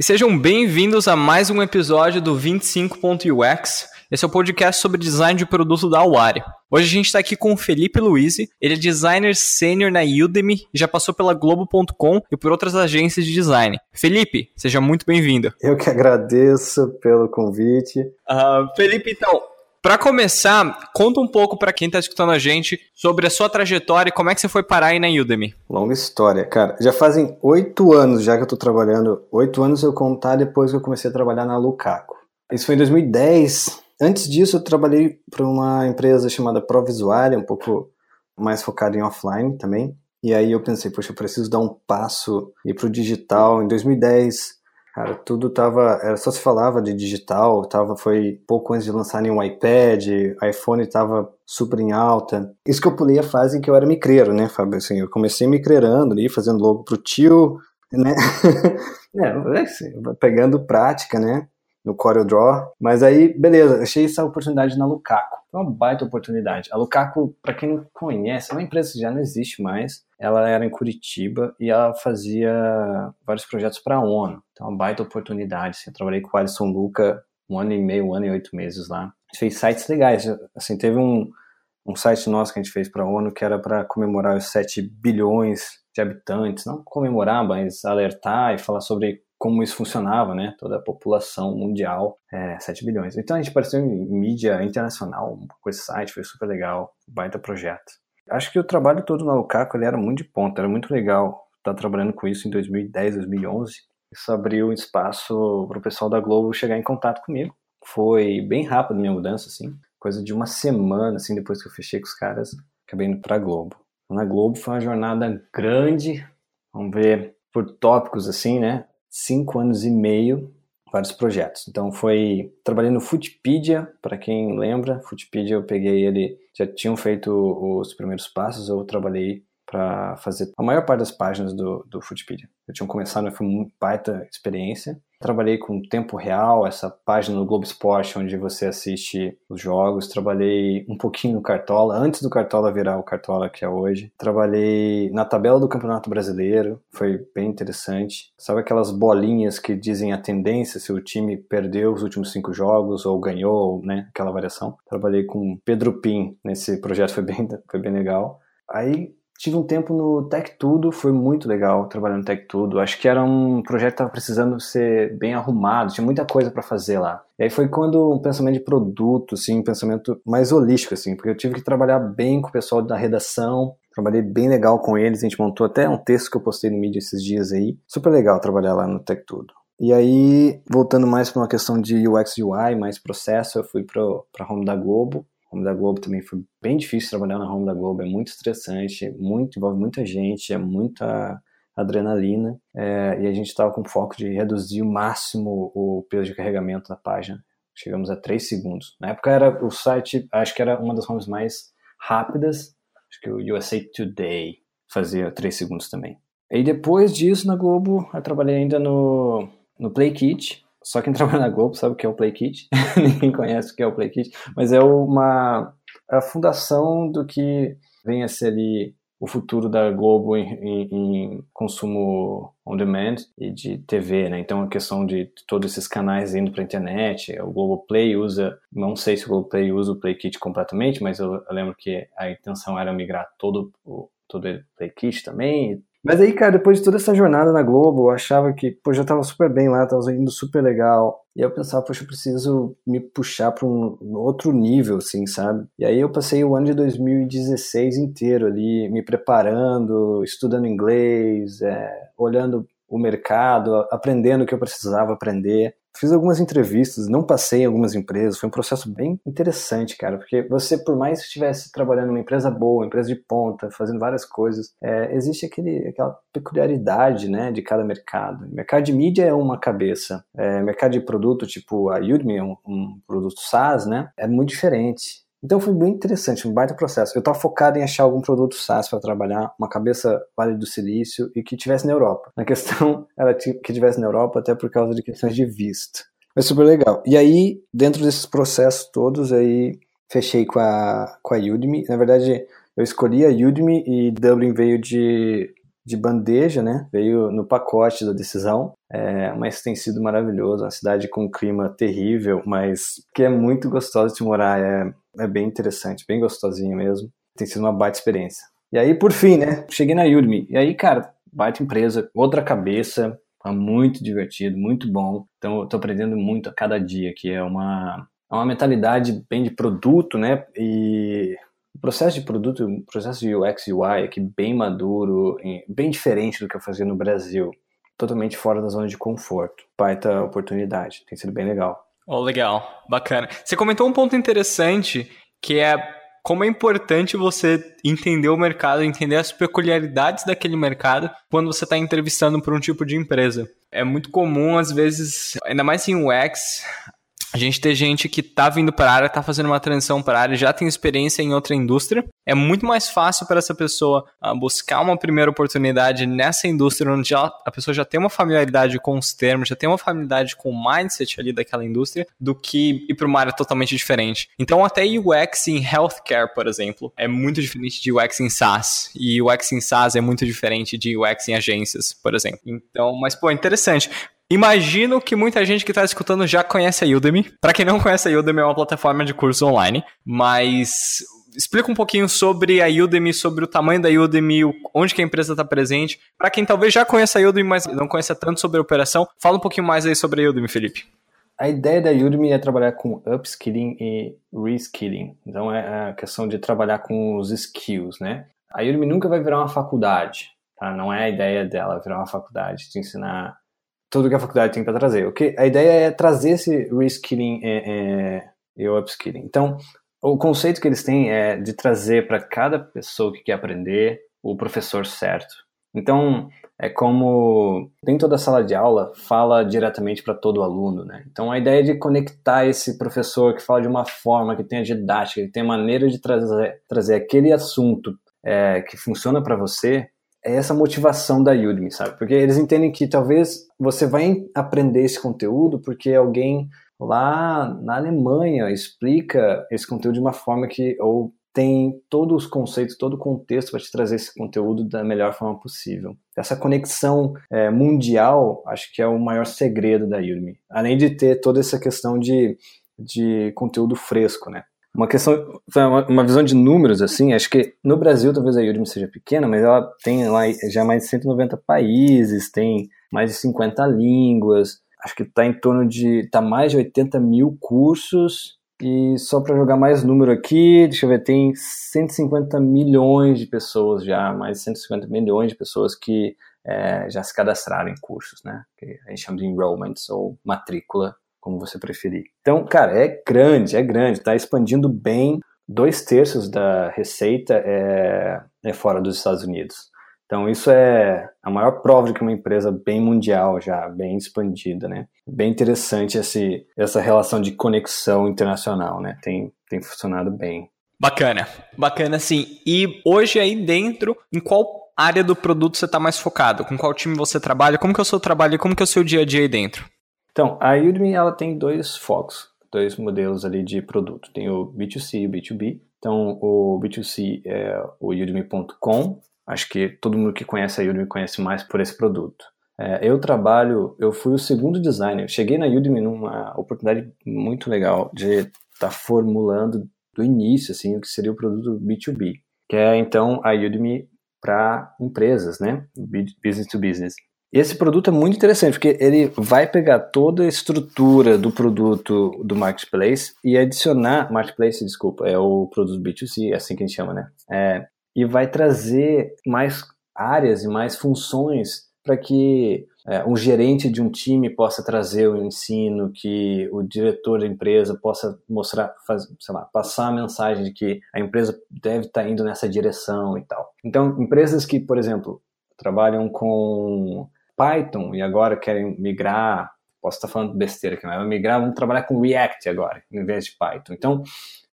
E sejam bem-vindos a mais um episódio do 25.ux. Esse é o podcast sobre design de produto da Aware. Hoje a gente está aqui com o Felipe Luiz, ele é designer sênior na Udemy e já passou pela Globo.com e por outras agências de design. Felipe, seja muito bem-vindo. Eu que agradeço pelo convite. Uh, Felipe, então, para começar, conta um pouco para quem está escutando a gente sobre a sua trajetória e como é que você foi parar aí na Udemy. Longa história, cara. Já fazem oito anos já que eu estou trabalhando. Oito anos eu contar depois que eu comecei a trabalhar na Lukaku. Isso foi em 2010. Antes disso, eu trabalhei para uma empresa chamada Provisuária, um pouco mais focada em offline também. E aí eu pensei, poxa, eu preciso dar um passo e ir para o digital. Em 2010, Cara, tudo tava. Era só se falava de digital, tava, foi pouco antes de lançarem um iPad, iPhone tava super em alta. Isso que eu pulei a fase em que eu era micreiro, né, Fábio? Assim, eu comecei micreirando ali, fazendo logo pro tio, né? é, assim, pegando prática, né? No CorelDRAW. Mas aí, beleza, achei essa oportunidade na. Foi uma baita oportunidade. A Lukaku, para quem não conhece, é uma empresa que já não existe mais. Ela era em Curitiba e ela fazia vários projetos para a ONU. Então, uma baita oportunidade. Eu trabalhei com o Alisson Luca um ano e meio, um ano e oito meses lá. A gente fez sites legais. Assim, teve um, um site nosso que a gente fez para a ONU que era para comemorar os 7 bilhões de habitantes. Não comemorar, mas alertar e falar sobre como isso funcionava, né? Toda a população mundial, é, 7 bilhões. Então a gente apareceu em mídia internacional com esse site, foi super legal, baita projeto. Acho que o trabalho todo na Lukaku ele era muito de ponta, era muito legal estar trabalhando com isso em 2010, 2011. Isso abriu espaço para o pessoal da Globo chegar em contato comigo. Foi bem rápido minha mudança, assim, coisa de uma semana, assim, depois que eu fechei com os caras, acabei indo para a Globo. Na Globo foi uma jornada grande, vamos ver por tópicos, assim, né? Cinco anos e meio vários projetos. Então foi trabalhei no Foodpedia, para quem lembra, Foodpedia eu peguei ele, já tinham feito os primeiros passos, eu trabalhei para fazer a maior parte das páginas do, do Foodpedia. Eu tinha começado, foi uma baita experiência. Trabalhei com tempo real, essa página no Globo Esporte, onde você assiste os jogos. Trabalhei um pouquinho no Cartola, antes do Cartola virar o Cartola que é hoje. Trabalhei na tabela do Campeonato Brasileiro, foi bem interessante. Sabe aquelas bolinhas que dizem a tendência, se o time perdeu os últimos cinco jogos ou ganhou, né? Aquela variação. Trabalhei com Pedro Pim nesse projeto, foi bem, foi bem legal. Aí Tive um tempo no Tech Tudo, foi muito legal trabalhando no Tech Tudo. Acho que era um projeto que estava precisando ser bem arrumado, tinha muita coisa para fazer lá. E aí foi quando um pensamento de produto, assim, um pensamento mais holístico, assim, porque eu tive que trabalhar bem com o pessoal da redação, trabalhei bem legal com eles, a gente montou até um texto que eu postei no mídia esses dias aí. Super legal trabalhar lá no Tech Tudo. E aí, voltando mais para uma questão de UX UI, mais processo, eu fui para a Home da Globo Home da Globo também foi bem difícil trabalhar na Home da Globo, é muito estressante, muito, envolve muita gente, é muita adrenalina, é, e a gente estava com foco de reduzir o máximo o peso de carregamento da página. Chegamos a 3 segundos. Na época era o site, acho que era uma das homes mais rápidas, acho que o USA Today fazia 3 segundos também. E depois disso, na Globo, eu trabalhei ainda no, no Play Kit, só quem trabalha na Globo sabe o que é o Play Kit. Ninguém conhece o que é o Play Kit. Mas é uma a fundação do que vem a ser ali o futuro da Globo em, em, em, consumo on demand e de TV, né? Então a questão de todos esses canais indo para a internet, o Globo Play usa, não sei se o Globo Play usa o Play Kit completamente, mas eu, eu lembro que a intenção era migrar todo o todo o Play Kit também, mas aí, cara, depois de toda essa jornada na Globo, eu achava que, pô, já tava super bem lá, tava indo super legal. E eu pensava, poxa, eu preciso me puxar para um outro nível, assim, sabe? E aí eu passei o ano de 2016 inteiro ali, me preparando, estudando inglês, é, olhando o mercado, aprendendo o que eu precisava aprender. Fiz algumas entrevistas, não passei em algumas empresas, foi um processo bem interessante, cara, porque você, por mais que estivesse trabalhando numa empresa boa, empresa de ponta, fazendo várias coisas, é, existe aquele, aquela peculiaridade, né, de cada mercado. mercado de mídia é uma cabeça, é, mercado de produto, tipo a Udemy, é um, um produto SaaS, né, é muito diferente. Então foi bem interessante, um baita processo. Eu estava focado em achar algum produto SaaS para trabalhar, uma cabeça Vale do Silício e que tivesse na Europa. A questão era que tivesse na Europa até por causa de questões de visto. Mas super legal. E aí, dentro desses processos todos, aí fechei com a, com a Udemy. Na verdade, eu escolhi a Udemy e Dublin veio de, de bandeja, né? Veio no pacote da decisão, é, mas tem sido maravilhoso. Uma cidade com um clima terrível, mas que é muito gostosa de morar. É, é bem interessante, bem gostosinho mesmo. Tem sido uma baita experiência. E aí, por fim, né? Cheguei na Udemy. E aí, cara, baita empresa, outra cabeça, tá muito divertido, muito bom. Então, eu tô aprendendo muito a cada dia, que é uma, é uma mentalidade bem de produto, né? E o processo de produto, o processo de UX e UI aqui bem maduro, bem diferente do que eu fazia no Brasil. Totalmente fora da zona de conforto. Baita oportunidade, tem sido bem legal. Oh, legal, bacana. Você comentou um ponto interessante que é como é importante você entender o mercado, entender as peculiaridades daquele mercado quando você está entrevistando para um tipo de empresa. É muito comum, às vezes, ainda mais em UX, a gente tem gente que tá vindo para a área, tá fazendo uma transição para a área, já tem experiência em outra indústria. É muito mais fácil para essa pessoa uh, buscar uma primeira oportunidade nessa indústria onde já, a pessoa já tem uma familiaridade com os termos, já tem uma familiaridade com o mindset ali daquela indústria, do que ir para uma área totalmente diferente. Então, até UX em healthcare, por exemplo, é muito diferente de UX em SaaS. E UX em SaaS é muito diferente de UX em agências, por exemplo. Então, mas, pô, interessante. Imagino que muita gente que está escutando já conhece a Udemy. Para quem não conhece a Udemy, é uma plataforma de curso online, mas explica um pouquinho sobre a Udemy, sobre o tamanho da Udemy, onde que a empresa está presente. Para quem talvez já conheça a Udemy, mas não conheça tanto sobre a operação, fala um pouquinho mais aí sobre a Udemy, Felipe. A ideia da Udemy é trabalhar com upskilling e reskilling. Então é a questão de trabalhar com os skills, né? A Udemy nunca vai virar uma faculdade, tá? Não é a ideia dela virar uma faculdade, de ensinar tudo que a faculdade tem para trazer. O que a ideia é trazer esse reskilling é, é, e o upskilling. Então, o conceito que eles têm é de trazer para cada pessoa que quer aprender o professor certo. Então, é como nem toda sala de aula fala diretamente para todo aluno, né? Então, a ideia é de conectar esse professor que fala de uma forma, que tem a didática, que tem maneira de trazer, trazer aquele assunto é, que funciona para você, é essa motivação da Udemy, sabe? Porque eles entendem que talvez você vai aprender esse conteúdo porque alguém lá na Alemanha explica esse conteúdo de uma forma que ou tem todos os conceitos, todo o contexto para te trazer esse conteúdo da melhor forma possível. Essa conexão é, mundial, acho que é o maior segredo da Udemy. Além de ter toda essa questão de, de conteúdo fresco, né? Uma questão, uma visão de números, assim, acho que no Brasil talvez a Udemy seja pequena, mas ela tem lá já mais de 190 países, tem mais de 50 línguas, acho que está em torno de, tá mais de 80 mil cursos, e só para jogar mais número aqui, deixa eu ver, tem 150 milhões de pessoas já, mais de 150 milhões de pessoas que é, já se cadastraram em cursos, né? Que a gente chama de enrollments ou matrícula como você preferir. Então, cara, é grande, é grande, está expandindo bem. Dois terços da receita é, é fora dos Estados Unidos. Então, isso é a maior prova de que uma empresa bem mundial já, bem expandida, né? Bem interessante esse, essa relação de conexão internacional, né? Tem, tem funcionado bem. Bacana, bacana sim. E hoje aí dentro, em qual área do produto você está mais focado? Com qual time você trabalha? Como que é o seu trabalho e como que é o seu dia a dia aí dentro? Então, a Udemy ela tem dois focos, dois modelos ali de produto. Tem o B2C e o B2B. Então, o B2C é o udemy.com. Acho que todo mundo que conhece a Udemy conhece mais por esse produto. É, eu trabalho, eu fui o segundo designer. Cheguei na Udemy numa oportunidade muito legal de estar tá formulando do início assim o que seria o produto B2B, que é então a Udemy para empresas, né? Business to business. Esse produto é muito interessante, porque ele vai pegar toda a estrutura do produto do Marketplace e adicionar, Marketplace, desculpa, é o produto B2C, é assim que a gente chama, né? É, e vai trazer mais áreas e mais funções para que é, um gerente de um time possa trazer o ensino, que o diretor da empresa possa mostrar, faz, sei lá, passar a mensagem de que a empresa deve estar tá indo nessa direção e tal. Então, empresas que, por exemplo, trabalham com Python e agora querem migrar, posso estar falando besteira aqui, mas migrar, vamos trabalhar com React agora, em vez de Python. Então,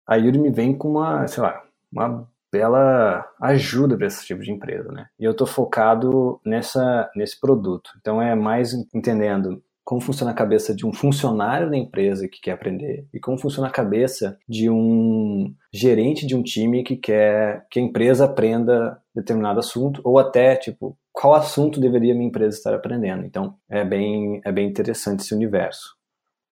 a Udemy vem com uma, sei lá, uma bela ajuda para esse tipo de empresa, né? E eu estou focado nessa, nesse produto. Então, é mais entendendo como funciona a cabeça de um funcionário da empresa que quer aprender e como funciona a cabeça de um gerente de um time que quer que a empresa aprenda determinado assunto ou até tipo qual assunto deveria minha empresa estar aprendendo. Então, é bem, é bem interessante esse universo.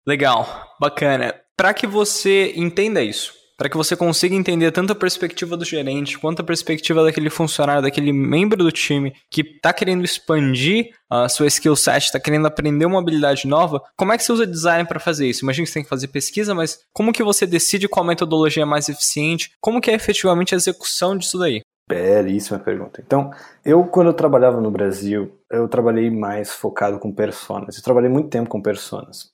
Legal, bacana. Para que você entenda isso, para que você consiga entender tanto a perspectiva do gerente quanto a perspectiva daquele funcionário, daquele membro do time que está querendo expandir a sua skill set, está querendo aprender uma habilidade nova, como é que você usa design para fazer isso? Imagina que você tem que fazer pesquisa, mas como que você decide qual metodologia é mais eficiente? Como que é efetivamente a execução disso daí? Belíssima pergunta. Então, eu quando eu trabalhava no Brasil, eu trabalhei mais focado com personas. Eu trabalhei muito tempo com personas.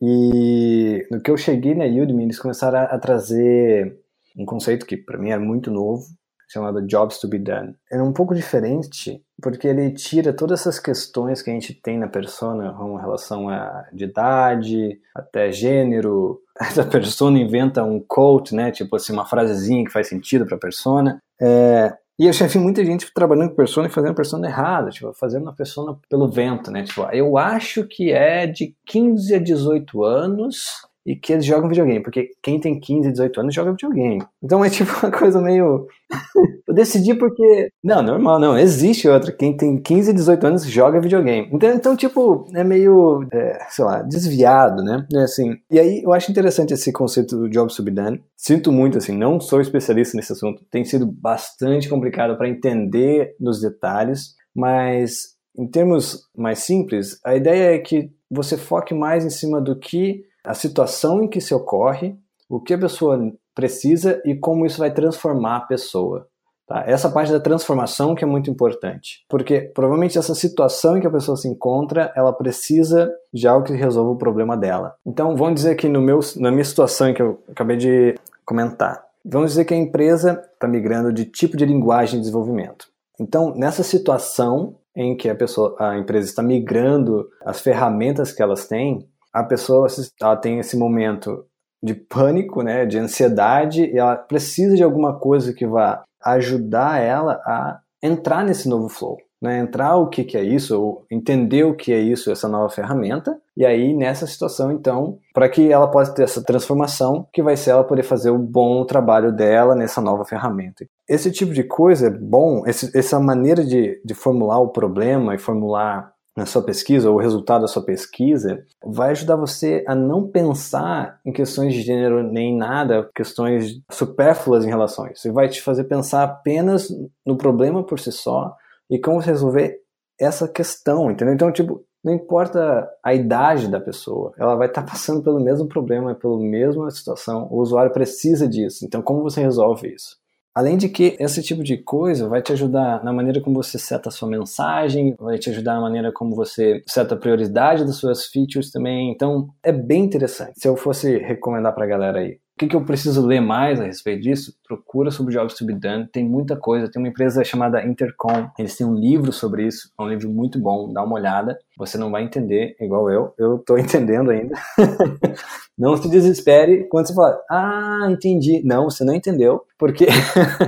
E no que eu cheguei na Udemy, eles começaram a, a trazer um conceito que para mim era muito novo, chamado Jobs to be Done. Era um pouco diferente, porque ele tira todas essas questões que a gente tem na persona, com relação a de idade, até gênero. Essa persona inventa um quote, né? Tipo assim, uma frasezinha que faz sentido para a persona. É, e eu já vi muita gente trabalhando com persona e fazendo persona errada, tipo, fazendo a persona pelo vento, né? Tipo, eu acho que é de 15 a 18 anos e que eles jogam videogame, porque quem tem 15, 18 anos joga videogame. Então é tipo uma coisa meio. eu decidi porque. Não, normal, não. Existe outra. Quem tem 15, 18 anos joga videogame. Então, então tipo, é meio, é, sei lá, desviado, né? É assim. E aí eu acho interessante esse conceito do job subdone. Sinto muito, assim, não sou especialista nesse assunto. Tem sido bastante complicado para entender nos detalhes, mas em termos mais simples, a ideia é que você foque mais em cima do que a situação em que se ocorre, o que a pessoa precisa e como isso vai transformar a pessoa. Tá? Essa parte da transformação que é muito importante, porque provavelmente essa situação em que a pessoa se encontra, ela precisa de algo que resolva o problema dela. Então, vamos dizer que no meu, na minha situação que eu acabei de comentar, vamos dizer que a empresa está migrando de tipo de linguagem de desenvolvimento. Então, nessa situação em que a pessoa, a empresa está migrando as ferramentas que elas têm, a pessoa ela tem esse momento de pânico, né, de ansiedade, e ela precisa de alguma coisa que vá ajudar ela a entrar nesse novo flow, né, entrar o que, que é isso, ou entender o que é isso, essa nova ferramenta, e aí nessa situação, então, para que ela possa ter essa transformação, que vai ser ela poder fazer o bom trabalho dela nessa nova ferramenta. Esse tipo de coisa é bom, esse, essa maneira de, de formular o problema e formular na sua pesquisa, ou o resultado da sua pesquisa, vai ajudar você a não pensar em questões de gênero nem nada, questões supérfluas em relação a isso. Ele vai te fazer pensar apenas no problema por si só e como resolver essa questão, entendeu? Então, tipo, não importa a idade da pessoa, ela vai estar passando pelo mesmo problema, pela mesma situação. O usuário precisa disso. Então, como você resolve isso? Além de que esse tipo de coisa vai te ajudar na maneira como você seta a sua mensagem, vai te ajudar na maneira como você seta a prioridade das suas features também. Então, é bem interessante. Se eu fosse recomendar para a galera aí, que, que eu preciso ler mais a respeito disso? Procura sobre Jobs to be Done, tem muita coisa. Tem uma empresa chamada Intercom, eles têm um livro sobre isso, é um livro muito bom, dá uma olhada. Você não vai entender igual eu, eu estou entendendo ainda. não se desespere quando você fala, ah, entendi. Não, você não entendeu, porque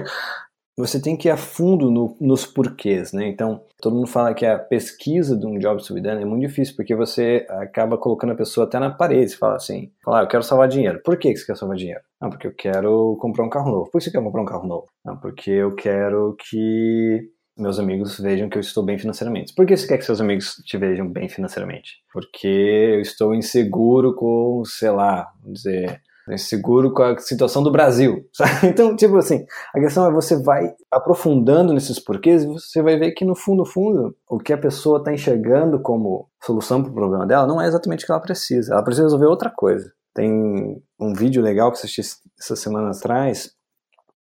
você tem que ir a fundo no, nos porquês, né? Então, todo mundo fala que a pesquisa de um job subidano é muito difícil, porque você acaba colocando a pessoa até na parede, fala assim, fala, ah, eu quero salvar dinheiro. Por que você quer salvar dinheiro? Ah, porque eu quero comprar um carro novo. Por que você quer comprar um carro novo? Ah, porque eu quero que meus amigos vejam que eu estou bem financeiramente. Por que você quer que seus amigos te vejam bem financeiramente? Porque eu estou inseguro com, sei lá, vamos dizer seguro com a situação do Brasil. Sabe? Então, tipo assim, a questão é você vai aprofundando nesses porquês e você vai ver que no fundo, fundo, o que a pessoa está enxergando como solução para o problema dela não é exatamente o que ela precisa. Ela precisa resolver outra coisa. Tem um vídeo legal que assisti essas semanas atrás,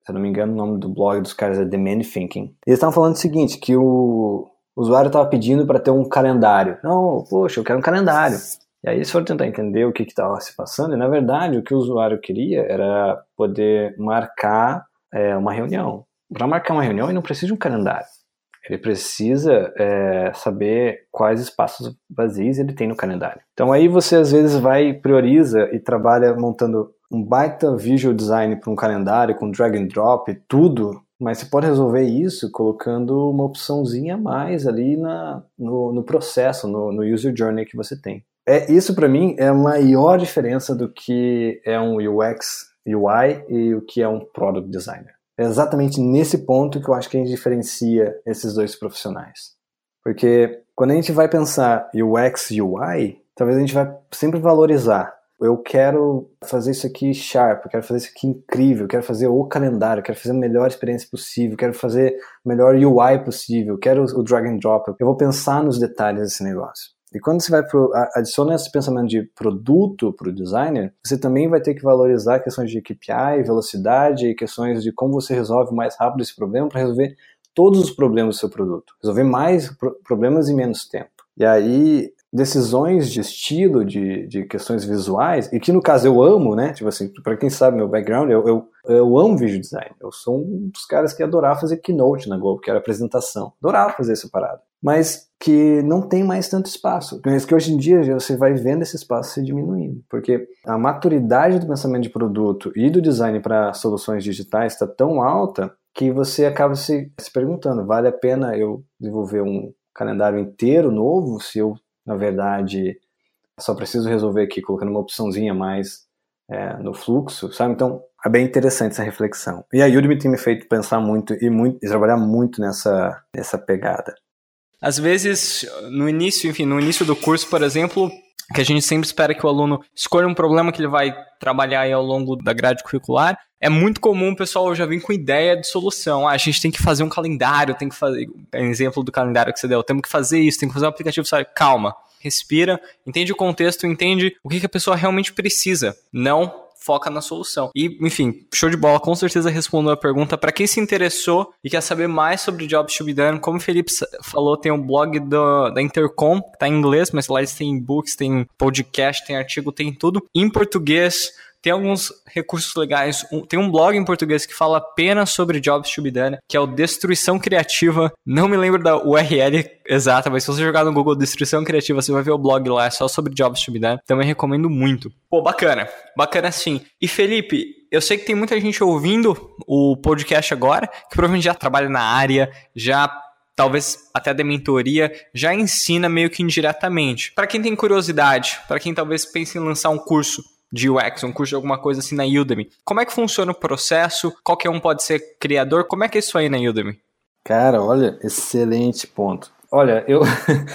se eu não me engano, o nome do blog dos caras é The Man Thinking. Eles estavam falando o seguinte, que o usuário estava pedindo para ter um calendário. Não, poxa, eu quero um calendário. E aí eles foram tentar entender o que estava se passando, e na verdade o que o usuário queria era poder marcar é, uma reunião. Para marcar uma reunião, ele não precisa de um calendário. Ele precisa é, saber quais espaços vazios ele tem no calendário. Então aí você às vezes vai, prioriza e trabalha montando um baita visual design para um calendário com drag and drop tudo, mas você pode resolver isso colocando uma opçãozinha a mais ali na, no, no processo, no, no user journey que você tem. É, isso para mim é a maior diferença do que é um UX, UI e o que é um product designer. É exatamente nesse ponto que eu acho que a gente diferencia esses dois profissionais. Porque quando a gente vai pensar UX UI, talvez a gente vai sempre valorizar. Eu quero fazer isso aqui sharp, eu quero fazer isso aqui incrível, eu quero fazer o calendário, eu quero fazer a melhor experiência possível, eu quero fazer o melhor UI possível, eu quero o drag and drop. Eu vou pensar nos detalhes desse negócio. E quando você vai pro, adiciona esse pensamento de produto para o designer, você também vai ter que valorizar questões de KPI, velocidade questões de como você resolve mais rápido esse problema para resolver todos os problemas do seu produto. Resolver mais problemas em menos tempo. E aí, decisões de estilo, de, de questões visuais, e que no caso eu amo, né? Tipo assim, para quem sabe meu background, eu, eu, eu amo vídeo design. Eu sou um dos caras que adorava fazer keynote na Globo, que era apresentação. Adorava fazer essa parada. Mas que não tem mais tanto espaço. Mas que hoje em dia você vai vendo esse espaço se diminuindo. Porque a maturidade do pensamento de produto e do design para soluções digitais está tão alta que você acaba se, se perguntando: vale a pena eu desenvolver um calendário inteiro novo se eu, na verdade, só preciso resolver aqui colocando uma opçãozinha mais é, no fluxo, sabe? Então, é bem interessante essa reflexão. E a Udemy tem me feito pensar muito e, muito, e trabalhar muito nessa, nessa pegada. Às vezes, no início, enfim, no início do curso, por exemplo, que a gente sempre espera que o aluno escolha um problema que ele vai trabalhar aí ao longo da grade curricular. É muito comum o pessoal já vir com ideia de solução. Ah, a gente tem que fazer um calendário, tem que fazer. Exemplo do calendário que você deu, temos que fazer isso, tem que fazer um aplicativo. Sabe? Calma, respira, entende o contexto, entende o que, que a pessoa realmente precisa. Não foca na solução. E, enfim, show de bola, com certeza respondeu a pergunta. Para quem se interessou e quer saber mais sobre Jobs to be done, como o Felipe falou, tem um blog do, da Intercom, que tá em inglês, mas lá eles têm books, tem podcast, tem artigo, tem tudo em português tem alguns recursos legais. Tem um blog em português que fala apenas sobre Jobs to be done, que é o Destruição Criativa. Não me lembro da URL exata, mas se você jogar no Google Destruição Criativa, você vai ver o blog lá, é só sobre Jobs to be done. Também recomendo muito. Pô, bacana. Bacana sim. E Felipe, eu sei que tem muita gente ouvindo o podcast agora, que provavelmente já trabalha na área, já talvez até da mentoria, já ensina meio que indiretamente. Para quem tem curiosidade, para quem talvez pense em lançar um curso de UX, um curso de alguma coisa assim na Udemy. Como é que funciona o processo? Qualquer um pode ser criador? Como é que é isso aí na Udemy? Cara, olha, excelente ponto. Olha, eu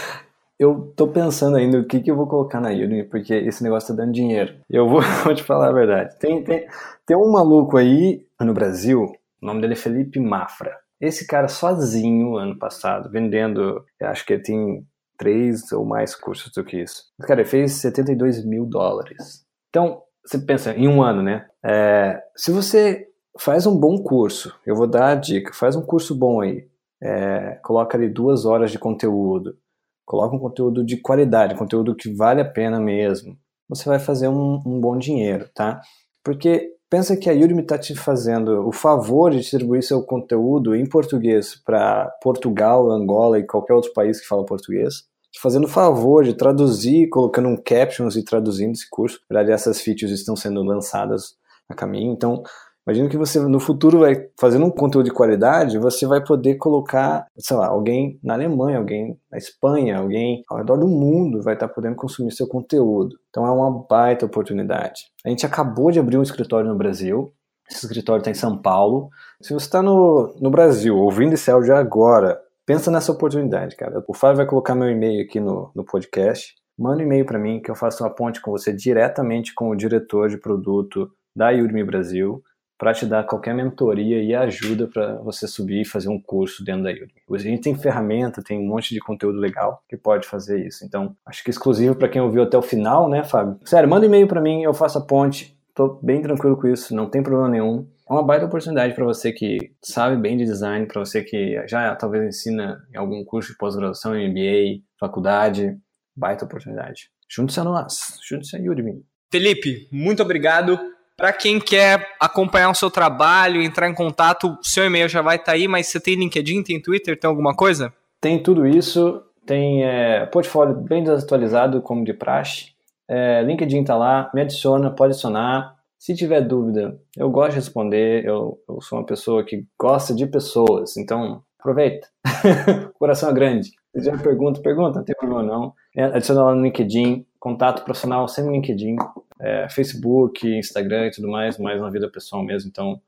eu tô pensando ainda o que, que eu vou colocar na Udemy, porque esse negócio tá dando dinheiro. Eu vou, vou te falar a verdade. Tem, tem, tem um maluco aí no Brasil, o nome dele é Felipe Mafra. Esse cara sozinho, ano passado, vendendo, acho que ele tem três ou mais cursos do que isso. Cara, ele fez 72 mil dólares. Então, você pensa em um ano, né? É, se você faz um bom curso, eu vou dar a dica, faz um curso bom aí, é, coloca ali duas horas de conteúdo, coloca um conteúdo de qualidade, conteúdo que vale a pena mesmo, você vai fazer um, um bom dinheiro, tá? Porque pensa que a Udemy está te fazendo o favor de distribuir seu conteúdo em português para Portugal, Angola e qualquer outro país que fala português fazendo o favor de traduzir, colocando um captions e traduzindo esse curso. Na verdade, essas features estão sendo lançadas a caminho. Então, imagino que você no futuro vai fazendo um conteúdo de qualidade, você vai poder colocar, sei lá, alguém na Alemanha, alguém na Espanha, alguém ao redor do mundo vai estar podendo consumir seu conteúdo. Então é uma baita oportunidade. A gente acabou de abrir um escritório no Brasil. Esse escritório está em São Paulo. Se você está no, no Brasil ouvindo esse áudio agora, Pensa nessa oportunidade, cara. O Fábio vai colocar meu e-mail aqui no, no podcast. Manda um e-mail para mim que eu faço uma ponte com você diretamente com o diretor de produto da Udemy Brasil para te dar qualquer mentoria e ajuda para você subir e fazer um curso dentro da Udemy. A gente tem ferramenta, tem um monte de conteúdo legal que pode fazer isso. Então, acho que é exclusivo para quem ouviu até o final, né, Fábio? Sério, manda um e-mail para mim, eu faço a ponte. Tô bem tranquilo com isso, não tem problema nenhum. É uma baita oportunidade para você que sabe bem de design, para você que já talvez ensina em algum curso de pós-graduação, MBA, faculdade. Baita oportunidade. Junte-se a nós, junte-se a Udemy. Felipe, muito obrigado. Para quem quer acompanhar o seu trabalho, entrar em contato, seu e-mail já vai estar tá aí, mas você tem LinkedIn, tem Twitter, tem alguma coisa? Tem tudo isso, tem é, portfólio bem desatualizado, como de praxe. É, LinkedIn está lá, me adiciona, pode adicionar. Se tiver dúvida, eu gosto de responder, eu, eu sou uma pessoa que gosta de pessoas, então aproveita. o coração é grande. Se tiver pergunta, pergunta, não tem problema não. É, adiciona lá no LinkedIn, contato profissional sempre no LinkedIn, é, Facebook, Instagram e tudo mais, mais na vida pessoal mesmo, então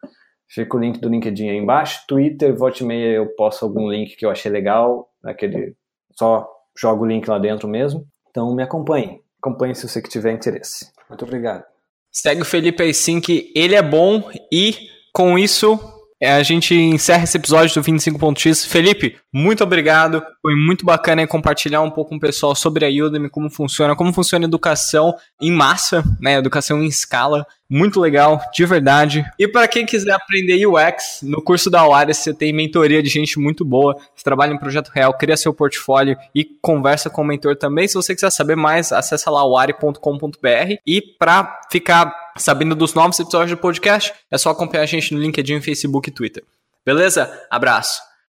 fica o link do LinkedIn aí embaixo. Twitter, volte e meia eu posto algum link que eu achei legal, naquele só jogo o link lá dentro mesmo. Então me acompanhe. Acompanhe se você que tiver interesse. Muito obrigado. Segue o Felipe sim, que ele é bom e com isso a gente encerra esse episódio do 25.x. Felipe, muito obrigado. Foi muito bacana compartilhar um pouco com o pessoal sobre a Udemy, como funciona, como funciona a educação em massa, né? Educação em escala. Muito legal, de verdade. E para quem quiser aprender UX, no curso da Auária você tem mentoria de gente muito boa. Você trabalha em projeto real, cria seu portfólio e conversa com o mentor também. Se você quiser saber mais, acessa lá auari.com.br. E para ficar sabendo dos novos episódios do podcast, é só acompanhar a gente no LinkedIn, Facebook e Twitter. Beleza? Abraço!